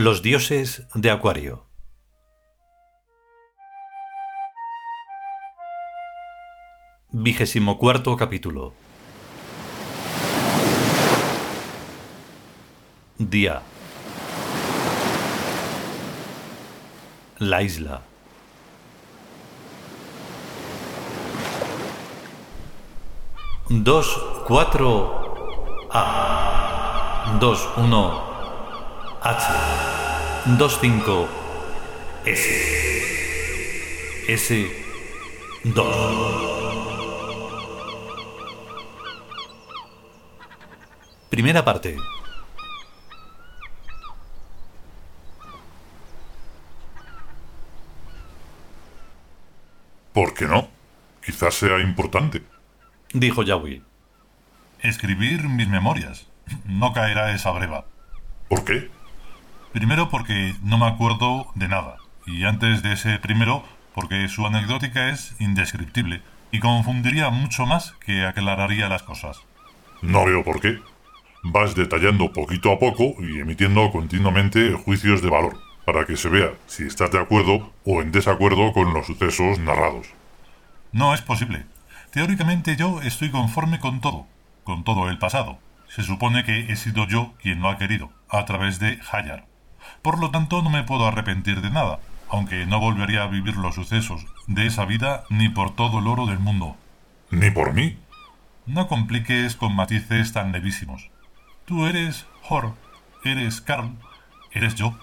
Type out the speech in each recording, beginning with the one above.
Los dioses de Acuario. Vigésimo capítulo. Día. La isla. Dos, cuatro, A. Dos, uno, H. Dos, cinco, S. S. Dos. Primera parte. ¿Por qué no? Quizás sea importante. Dijo Yahweh. Escribir mis memorias. No caerá esa breva. ¿Por qué? Primero porque no me acuerdo de nada. Y antes de ese primero, porque su anecdótica es indescriptible y confundiría mucho más que aclararía las cosas. No veo por qué. Vas detallando poquito a poco y emitiendo continuamente juicios de valor, para que se vea si estás de acuerdo o en desacuerdo con los sucesos narrados. No es posible. Teóricamente yo estoy conforme con todo, con todo el pasado. Se supone que he sido yo quien lo ha querido, a través de Hayar. Por lo tanto no me puedo arrepentir de nada, aunque no volvería a vivir los sucesos de esa vida ni por todo el oro del mundo. Ni por mí. No compliques con matices tan levísimos. Tú eres Hor, eres Carl, eres yo.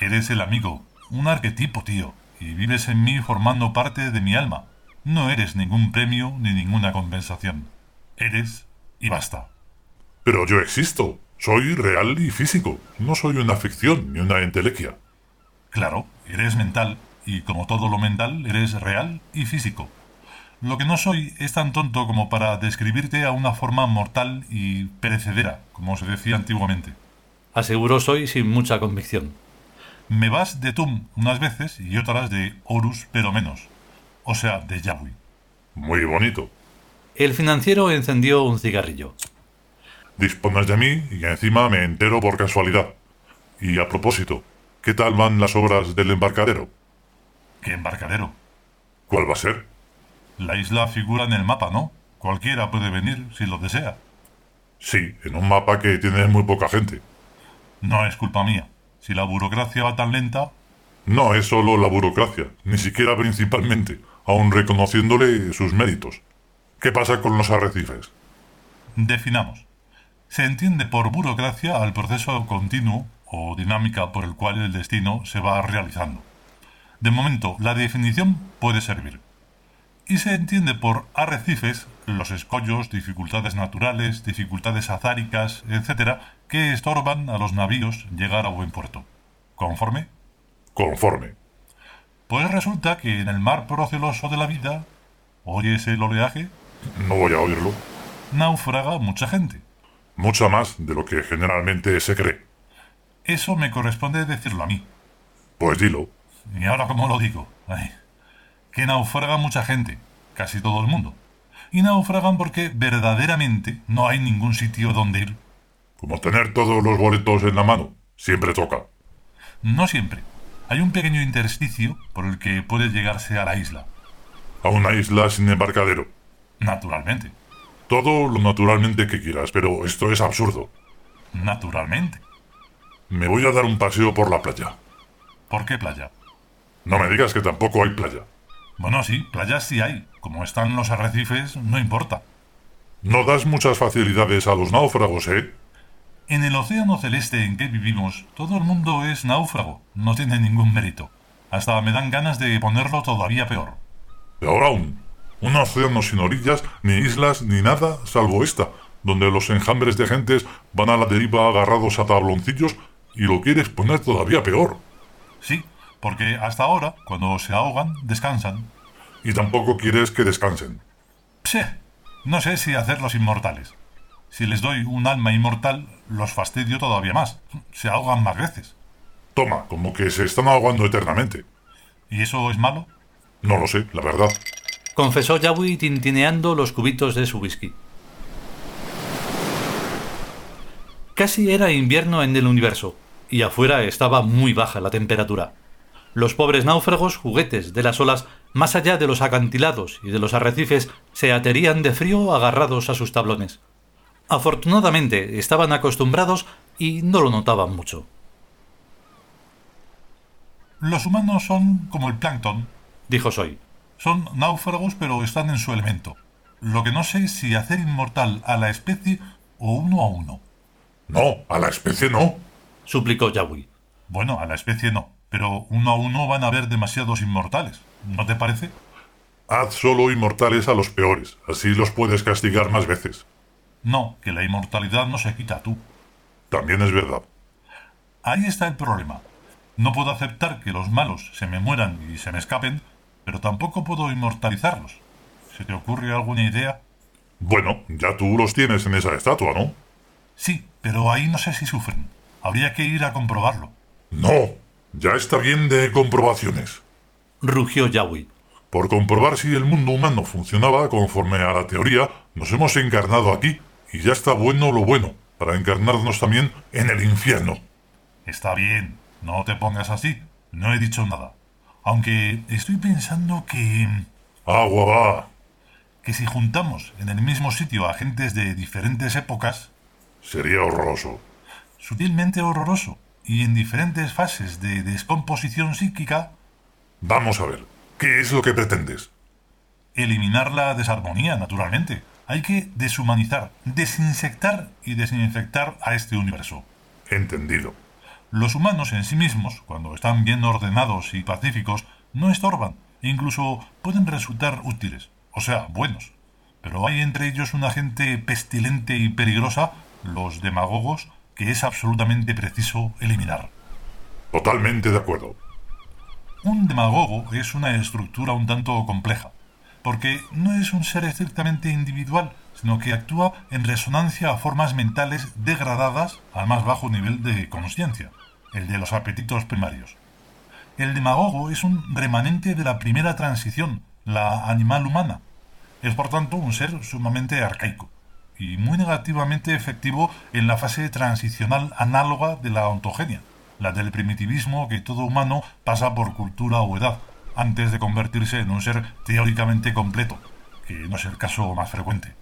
Eres el amigo, un arquetipo, tío, y vives en mí formando parte de mi alma. No eres ningún premio ni ninguna compensación. Eres y basta. Pero yo existo. Soy real y físico. No soy una ficción ni una entelequia. Claro, eres mental, y como todo lo mental, eres real y físico. Lo que no soy es tan tonto como para describirte a una forma mortal y perecedera, como se decía antiguamente. Aseguró Soy sin mucha convicción. Me vas de Tum unas veces y otras de Horus, pero menos. O sea, de Yahweh. Muy bonito. El financiero encendió un cigarrillo. Dispones de mí y encima me entero por casualidad. Y a propósito, ¿qué tal van las obras del embarcadero? ¿Qué embarcadero? ¿Cuál va a ser? La isla figura en el mapa, ¿no? Cualquiera puede venir si lo desea. Sí, en un mapa que tiene muy poca gente. No es culpa mía. Si la burocracia va tan lenta... No es solo la burocracia, ni siquiera principalmente, aun reconociéndole sus méritos. ¿Qué pasa con los arrecifes? Definamos. Se entiende por burocracia al proceso continuo o dinámica por el cual el destino se va realizando. De momento, la definición puede servir. Y se entiende por arrecifes los escollos, dificultades naturales, dificultades azáricas, etc., que estorban a los navíos llegar a buen puerto. ¿Conforme? Conforme. Pues resulta que en el mar proceloso de la vida, ¿oyes el oleaje? No voy a oírlo. Naufraga mucha gente. Mucha más de lo que generalmente se cree. Eso me corresponde decirlo a mí. Pues dilo. ¿Y ahora cómo lo digo? Ay, que naufraga mucha gente, casi todo el mundo. Y naufragan porque verdaderamente no hay ningún sitio donde ir. Como tener todos los boletos en la mano. Siempre toca. No siempre. Hay un pequeño intersticio por el que puede llegarse a la isla. A una isla sin embarcadero. Naturalmente. Todo lo naturalmente que quieras, pero esto es absurdo. Naturalmente. Me voy a dar un paseo por la playa. ¿Por qué playa? No me digas que tampoco hay playa. Bueno, sí, playas sí hay. Como están los arrecifes, no importa. No das muchas facilidades a los náufragos, ¿eh? En el océano celeste en que vivimos, todo el mundo es náufrago. No tiene ningún mérito. Hasta me dan ganas de ponerlo todavía peor. Peor aún. Un océano sin orillas, ni islas, ni nada, salvo esta, donde los enjambres de gentes van a la deriva agarrados a tabloncillos y lo quieres poner todavía peor. Sí, porque hasta ahora, cuando se ahogan, descansan. Y tampoco quieres que descansen. Pse, no sé si hacerlos inmortales. Si les doy un alma inmortal, los fastidio todavía más. Se ahogan más veces. Toma, como que se están ahogando eternamente. ¿Y eso es malo? No lo sé, la verdad. Confesó Yahweh tintineando los cubitos de su whisky. Casi era invierno en el universo. y afuera estaba muy baja la temperatura. Los pobres náufragos, juguetes de las olas, más allá de los acantilados y de los arrecifes, se aterían de frío agarrados a sus tablones. Afortunadamente estaban acostumbrados y no lo notaban mucho. Los humanos son como el plancton, dijo Soy. Son náufragos pero están en su elemento. Lo que no sé es si hacer inmortal a la especie o uno a uno. No, a la especie no, suplicó Yawi. Bueno, a la especie no, pero uno a uno van a haber demasiados inmortales. ¿No te parece? Haz solo inmortales a los peores, así los puedes castigar más veces. No, que la inmortalidad no se quita tú. También es verdad. Ahí está el problema. No puedo aceptar que los malos se me mueran y se me escapen, pero tampoco puedo inmortalizarlos. ¿Se te ocurre alguna idea? Bueno, ya tú los tienes en esa estatua, ¿no? Sí, pero ahí no sé si sufren. Habría que ir a comprobarlo. No, ya está bien de comprobaciones. Rugió Yawi. Por comprobar si el mundo humano funcionaba conforme a la teoría, nos hemos encarnado aquí y ya está bueno lo bueno, para encarnarnos también en el infierno. Está bien, no te pongas así. No he dicho nada. Aunque estoy pensando que... Agua va. Que si juntamos en el mismo sitio a gentes de diferentes épocas... Sería horroroso. Sutilmente horroroso. Y en diferentes fases de descomposición psíquica... Vamos a ver. ¿Qué es lo que pretendes? Eliminar la desarmonía, naturalmente. Hay que deshumanizar, desinsectar y desinfectar a este universo. Entendido. Los humanos en sí mismos, cuando están bien ordenados y pacíficos, no estorban e incluso pueden resultar útiles, o sea, buenos. Pero hay entre ellos una gente pestilente y peligrosa, los demagogos, que es absolutamente preciso eliminar. Totalmente de acuerdo. Un demagogo es una estructura un tanto compleja, porque no es un ser estrictamente individual, sino que actúa en resonancia a formas mentales degradadas al más bajo nivel de conciencia el de los apetitos primarios. El demagogo es un remanente de la primera transición, la animal humana. Es por tanto un ser sumamente arcaico y muy negativamente efectivo en la fase transicional análoga de la ontogenia, la del primitivismo que todo humano pasa por cultura o edad, antes de convertirse en un ser teóricamente completo, que no es el caso más frecuente.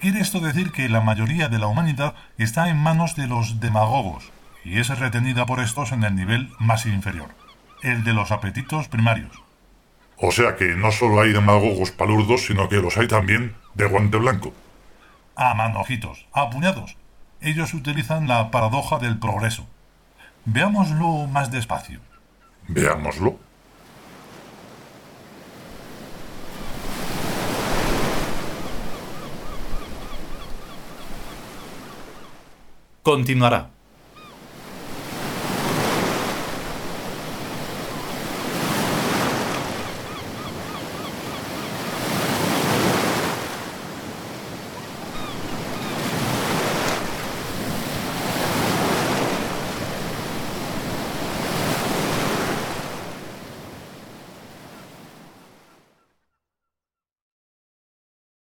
Quiere esto decir que la mayoría de la humanidad está en manos de los demagogos, y es retenida por estos en el nivel más inferior, el de los apetitos primarios. O sea que no solo hay demagogos palurdos, sino que los hay también de guante blanco. A manojitos, a puñados. Ellos utilizan la paradoja del progreso. Veámoslo más despacio. Veámoslo. Continuará.